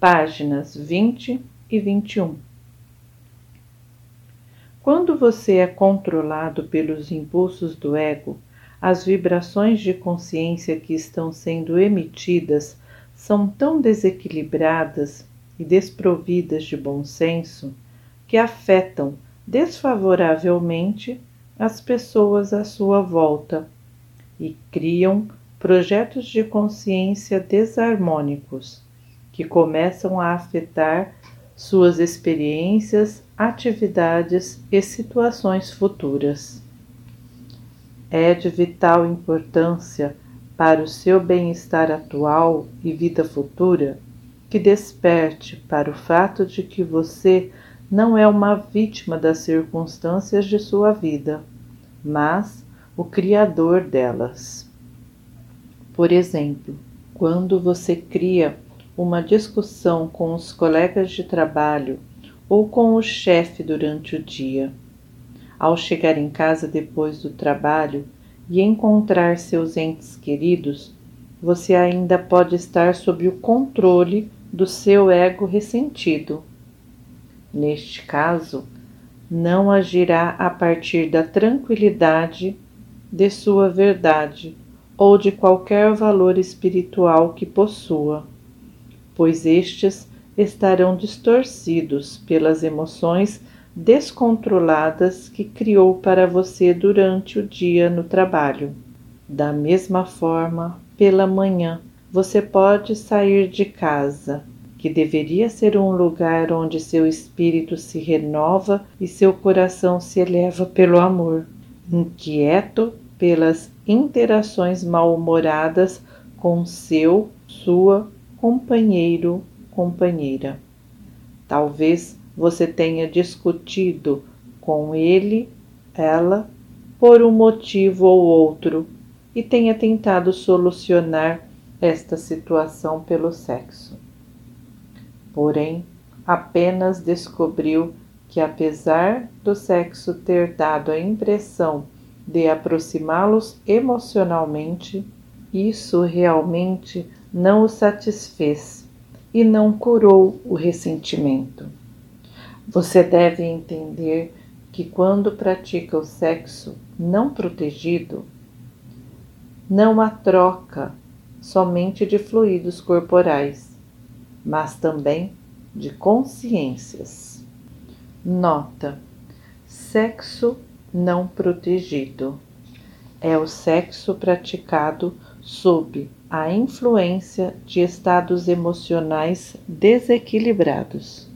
páginas 20 e 21. Quando você é controlado pelos impulsos do ego, as vibrações de consciência que estão sendo emitidas são tão desequilibradas e desprovidas de bom senso que afetam desfavoravelmente as pessoas à sua volta e criam projetos de consciência desarmônicos que começam a afetar suas experiências, atividades e situações futuras. É de vital importância para o seu bem-estar atual e vida futura que desperte para o fato de que você não é uma vítima das circunstâncias de sua vida, mas o criador delas. Por exemplo, quando você cria uma discussão com os colegas de trabalho ou com o chefe durante o dia. Ao chegar em casa depois do trabalho e encontrar seus entes queridos, você ainda pode estar sob o controle do seu ego ressentido. Neste caso, não agirá a partir da tranquilidade de sua verdade ou de qualquer valor espiritual que possua pois estes estarão distorcidos pelas emoções descontroladas que criou para você durante o dia no trabalho. Da mesma forma, pela manhã, você pode sair de casa, que deveria ser um lugar onde seu espírito se renova e seu coração se eleva pelo amor, inquieto pelas interações mal-humoradas com seu, sua companheiro, companheira. Talvez você tenha discutido com ele, ela, por um motivo ou outro e tenha tentado solucionar esta situação pelo sexo. Porém, apenas descobriu que, apesar do sexo ter dado a impressão de aproximá-los emocionalmente, isso realmente não o satisfez e não curou o ressentimento. Você deve entender que quando pratica o sexo não protegido, não há troca somente de fluidos corporais, mas também de consciências. Nota: sexo não protegido é o sexo praticado sob a influência de estados emocionais desequilibrados.